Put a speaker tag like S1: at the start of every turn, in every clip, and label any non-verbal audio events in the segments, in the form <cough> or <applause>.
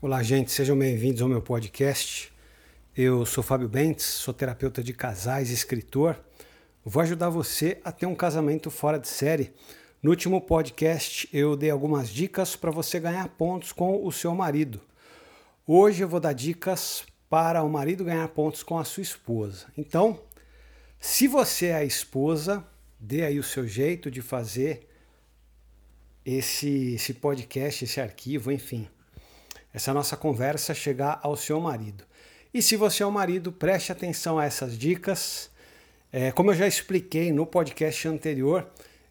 S1: Olá, gente, sejam bem-vindos ao meu podcast. Eu sou Fábio Bentes, sou terapeuta de casais e escritor. Vou ajudar você a ter um casamento fora de série. No último podcast, eu dei algumas dicas para você ganhar pontos com o seu marido. Hoje eu vou dar dicas para o marido ganhar pontos com a sua esposa. Então, se você é a esposa, dê aí o seu jeito de fazer esse, esse podcast, esse arquivo, enfim essa nossa conversa chegar ao seu marido. E se você é o marido, preste atenção a essas dicas. É, como eu já expliquei no podcast anterior,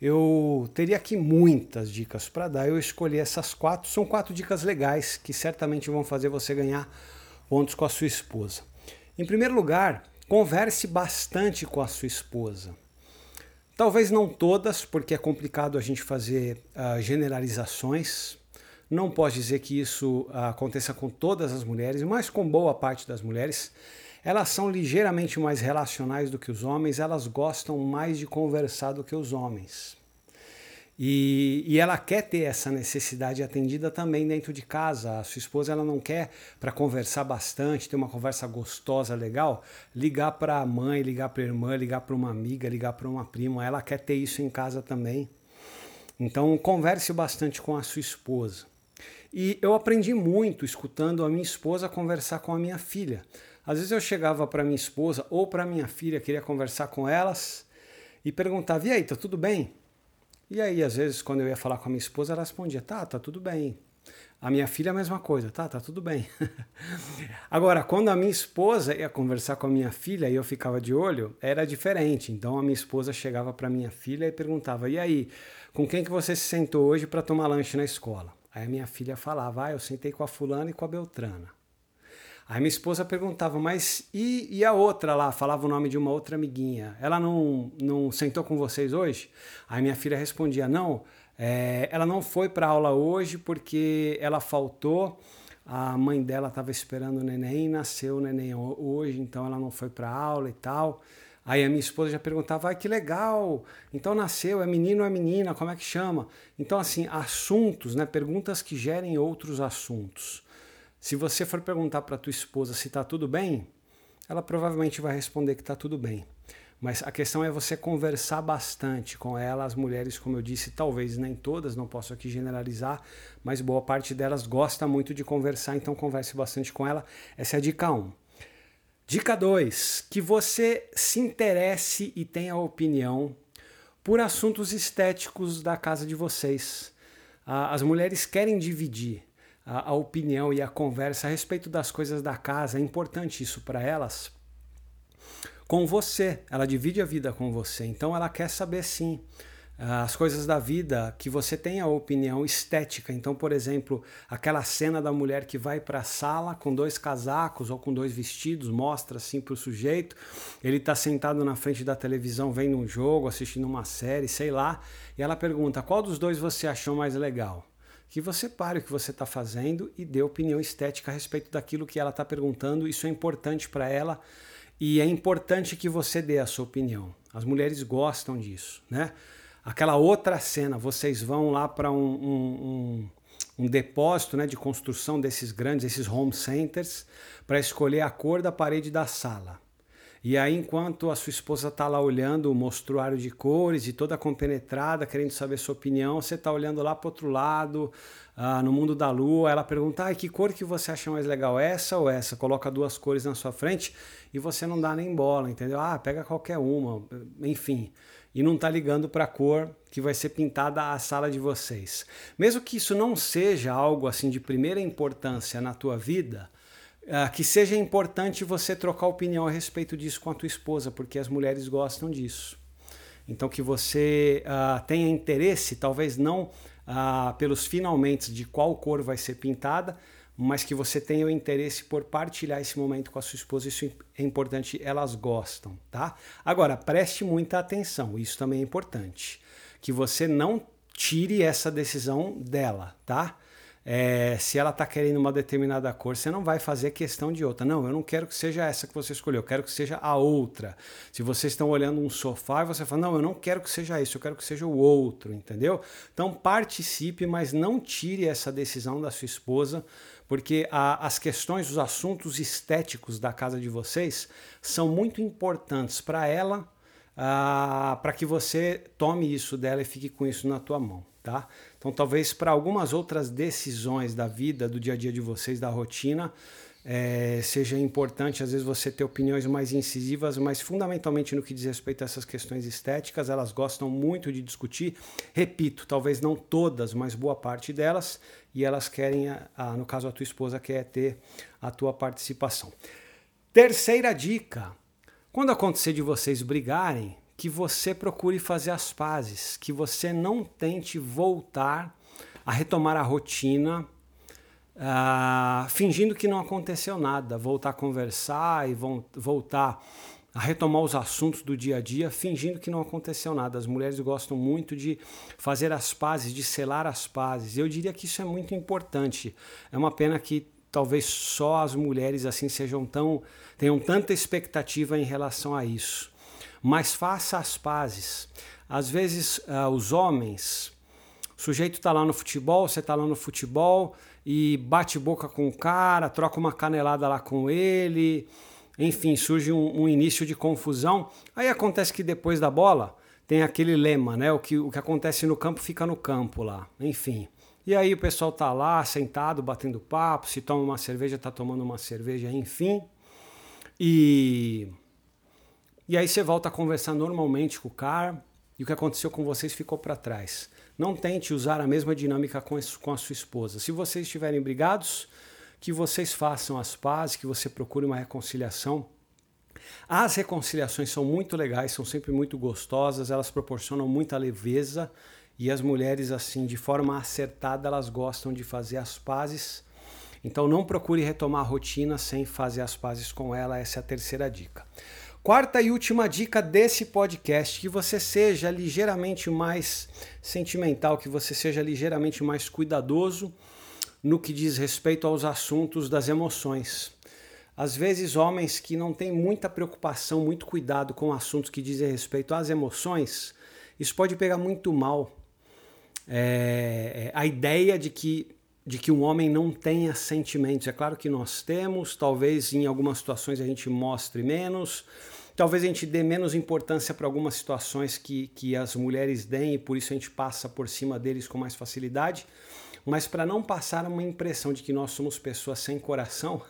S1: eu teria aqui muitas dicas para dar. Eu escolhi essas quatro. São quatro dicas legais que certamente vão fazer você ganhar pontos com a sua esposa. Em primeiro lugar, converse bastante com a sua esposa. Talvez não todas, porque é complicado a gente fazer uh, generalizações, não posso dizer que isso aconteça com todas as mulheres, mas com boa parte das mulheres. Elas são ligeiramente mais relacionais do que os homens, elas gostam mais de conversar do que os homens. E, e, ela quer ter essa necessidade atendida também dentro de casa. A sua esposa ela não quer para conversar bastante, ter uma conversa gostosa, legal, ligar para a mãe, ligar para a irmã, ligar para uma amiga, ligar para uma prima. Ela quer ter isso em casa também. Então converse bastante com a sua esposa. E eu aprendi muito escutando a minha esposa conversar com a minha filha. Às vezes eu chegava para minha esposa ou para minha filha, queria conversar com elas e perguntava: "E aí, tá tudo bem?" E aí, às vezes, quando eu ia falar com a minha esposa, ela respondia: "Tá, tá tudo bem." A minha filha a mesma coisa, tá, tá tudo bem. <laughs> Agora, quando a minha esposa ia conversar com a minha filha e eu ficava de olho, era diferente. Então a minha esposa chegava para minha filha e perguntava: "E aí, com quem que você se sentou hoje para tomar lanche na escola?" Aí a minha filha falava, ah, eu sentei com a fulana e com a Beltrana. Aí minha esposa perguntava, mas e, e, a outra lá? Falava o nome de uma outra amiguinha. Ela não, não sentou com vocês hoje? Aí minha filha respondia, não, é, ela não foi para aula hoje porque ela faltou. A mãe dela estava esperando o neném, nasceu o neném hoje, então ela não foi para aula e tal. Aí a minha esposa já perguntava, ah, que legal, então nasceu, é menino ou é menina, como é que chama? Então, assim, assuntos, né? Perguntas que gerem outros assuntos. Se você for perguntar para tua esposa se está tudo bem, ela provavelmente vai responder que está tudo bem. Mas a questão é você conversar bastante com ela. As mulheres, como eu disse, talvez nem todas, não posso aqui generalizar, mas boa parte delas gosta muito de conversar, então converse bastante com ela. Essa é a dica 1. Um. Dica 2: que você se interesse e tenha opinião por assuntos estéticos da casa de vocês. As mulheres querem dividir a, opinião e a conversa a respeito das coisas da casa, é importante isso para elas. Com você, ela divide a vida com você, então ela quer saber sim as coisas da vida que você tem a opinião estética. Então, por exemplo, aquela cena da mulher que vai para a sala com dois casacos ou com dois vestidos, mostra assim para o sujeito, ele está sentado na frente da televisão vendo um jogo, assistindo uma série, sei lá, e ela pergunta: qual dos dois você achou mais legal? Que você pare o que você está fazendo e dê opinião estética a respeito daquilo que ela está perguntando. Isso é importante para ela e é importante que você dê a sua opinião. As mulheres gostam disso, né? Aquela outra cena, vocês vão lá para um, um, um, um, depósito né, de construção desses grandes, esses home centers, para escolher a cor da parede da sala. E aí, enquanto a sua esposa está lá olhando o mostruário de cores e toda compenetrada, querendo saber sua opinião, você está olhando lá para outro lado, ah, no mundo da lua, ela pergunta, ah, que cor que você acha mais legal, essa ou essa? Coloca duas cores na sua frente e você não dá nem bola, entendeu? Ah, pega qualquer uma, enfim e não está ligando para a cor que vai ser pintada a sala de vocês. Mesmo que isso não seja algo assim de primeira importância na tua vida, uh, que seja importante você trocar opinião a respeito disso com a tua esposa, porque as mulheres gostam disso. Então que você uh, tenha interesse, talvez não uh, pelos finalmente de qual cor vai ser pintada, mas que você tenha o interesse por partilhar esse momento com a sua esposa, isso é importante, elas gostam, tá? Agora, preste muita atenção, isso também é importante, que você não tire essa decisão dela, tá? É, se ela está querendo uma determinada cor, você não vai fazer questão de outra. Não, eu não quero que seja essa que você escolheu, eu quero que seja a outra. Se vocês estão olhando um sofá e você fala, não, eu não quero que seja isso, eu quero que seja o outro, entendeu? Então participe, mas não tire essa decisão da sua esposa, porque a, as questões, os assuntos estéticos da casa de vocês são muito importantes para ela, ah, para que você tome isso dela e fique com isso na tua mão, tá? Então, talvez para algumas outras decisões da vida, do dia a dia de vocês, da rotina, é, seja importante às vezes você ter opiniões mais incisivas, mas fundamentalmente no que diz respeito a essas questões estéticas, elas gostam muito de discutir. Repito, talvez não todas, mas boa parte delas, e elas querem, a, no caso a tua esposa quer ter a tua participação. Terceira dica: quando acontecer de vocês brigarem, que você procure fazer as pazes, que você não tente voltar a retomar a rotina uh, fingindo que não aconteceu nada, voltar a conversar e voltar a retomar os assuntos do dia a dia, fingindo que não aconteceu nada. As mulheres gostam muito de fazer as pazes, de selar as pazes. Eu diria que isso é muito importante. É uma pena que talvez só as mulheres assim sejam tão tenham tanta expectativa em relação a isso mas faça as pazes. Às vezes, uh, os homens, o sujeito está lá no futebol, você está lá no futebol e bate boca com o cara, troca uma canelada lá com ele, enfim, surge um, um início de confusão. Aí acontece que depois da bola tem aquele lema, né? O que, o que acontece no campo fica no campo lá, enfim. E aí o pessoal tá lá sentado, batendo papo, se toma uma cerveja, tá tomando uma cerveja, enfim. E e aí você volta a conversar normalmente com o cara e o que aconteceu com vocês ficou para trás. Não tente usar a mesma dinâmica com a sua esposa. Se vocês estiverem brigados, que vocês façam as pazes, que você procure uma reconciliação. As reconciliações são muito legais, são sempre muito gostosas, elas proporcionam muita leveza e as mulheres, assim, de forma acertada, elas gostam de fazer as pazes. Então não procure retomar a rotina sem fazer as pazes com ela, essa é a terceira dica. Quarta e última dica desse podcast: que você seja ligeiramente mais sentimental, que você seja ligeiramente mais cuidadoso no que diz respeito aos assuntos das emoções. Às vezes, homens que não têm muita preocupação, muito cuidado com assuntos que dizem respeito às emoções, isso pode pegar muito mal. É, a ideia de que de que um homem não tenha sentimentos. É claro que nós temos, talvez em algumas situações a gente mostre menos, talvez a gente dê menos importância para algumas situações que, que as mulheres deem e por isso a gente passa por cima deles com mais facilidade. Mas para não passar uma impressão de que nós somos pessoas sem coração,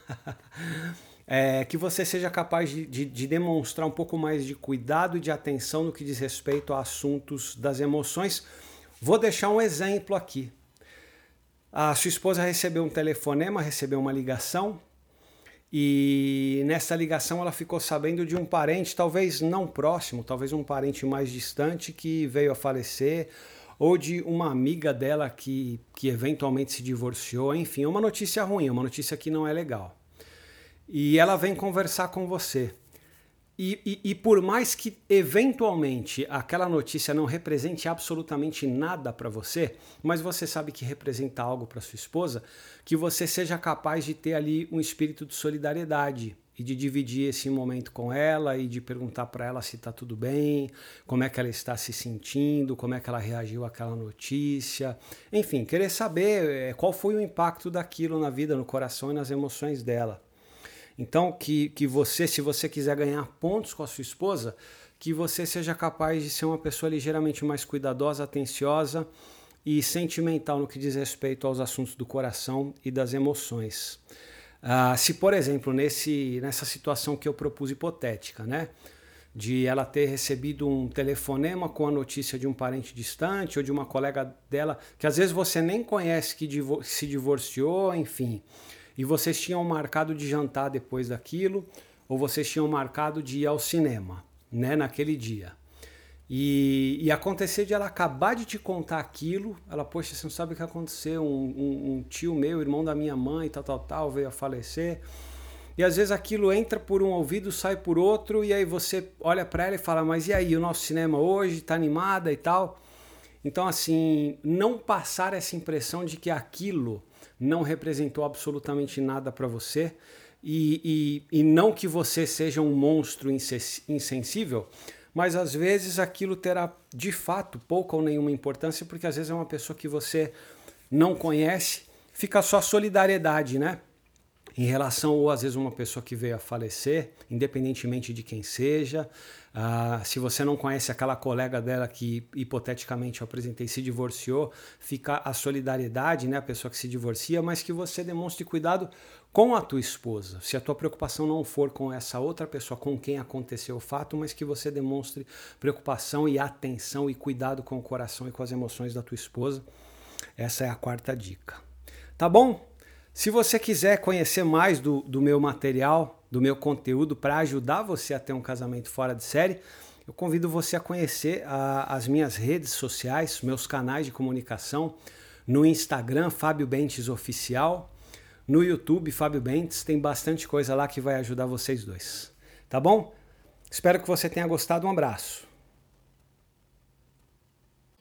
S1: <laughs> é, que você seja capaz de, de, de demonstrar um pouco mais de cuidado e de atenção no que diz respeito a assuntos das emoções. Vou deixar um exemplo aqui. A sua esposa recebeu um telefonema, recebeu uma ligação, e nessa ligação ela ficou sabendo de um parente, talvez não próximo, talvez um parente mais distante que veio a falecer, ou de uma amiga dela que, que eventualmente se divorciou. Enfim, é uma notícia ruim, uma notícia que não é legal. E ela vem conversar com você. E, e, e, por mais que eventualmente aquela notícia não represente absolutamente nada para você, mas você sabe que representa algo para sua esposa, que você seja capaz de ter ali um espírito de solidariedade e de dividir esse momento com ela e de perguntar para ela se está tudo bem, como é que ela está se sentindo, como é que ela reagiu àquela notícia, enfim, querer saber eh, qual foi o impacto daquilo na vida, no coração e nas emoções dela. Então, que, que você, se você quiser ganhar pontos com a sua esposa, que você seja capaz de ser uma pessoa ligeiramente mais cuidadosa, atenciosa e sentimental no que diz respeito aos assuntos do coração e das emoções. Uh, se, por exemplo, nesse, nessa situação que eu propus hipotética, né? De ela ter recebido um telefonema com a notícia de um parente distante ou de uma colega dela, que às vezes você nem conhece que se divorciou, enfim e vocês tinham marcado de jantar depois daquilo, ou vocês tinham marcado de ir ao cinema, né, naquele dia. E, e acontecer de ela acabar de te contar aquilo, ela, poxa, você não sabe o que aconteceu, um, um, um tio meu, irmão da minha mãe, tal, tal, tal, veio a falecer. E às vezes aquilo entra por um ouvido, sai por outro, e aí você olha para ela e fala, mas e aí, o nosso cinema hoje, tá animada e tal? Então, assim, não passar essa impressão de que aquilo não representou absolutamente nada para você e, e, e, não que você seja um monstro insensível, mas às vezes aquilo terá de fato pouca ou nenhuma importância, porque às vezes é uma pessoa que você não conhece, fica só solidariedade, né? Em relação ou às vezes uma pessoa que veio a falecer, independentemente de quem seja. Uh, se você não conhece aquela colega dela que hipoteticamente eu apresentei se divorciou, fica a solidariedade, né, a pessoa que se divorcia, mas que você demonstre cuidado com a tua esposa. Se a tua preocupação não for com essa outra pessoa com quem aconteceu o fato, mas que você demonstre preocupação e atenção e cuidado com o coração e com as emoções da tua esposa. Essa é a quarta dica. Tá bom? Se você quiser conhecer mais do, do meu material, do meu conteúdo para ajudar você a ter um casamento fora de série, eu convido você a conhecer a, as minhas redes sociais, meus canais de comunicação, no Instagram, Fábio Bentes Oficial, no YouTube, Fábio Bentes, tem bastante coisa lá que vai ajudar vocês dois. Tá bom? Espero que você tenha gostado. Um abraço.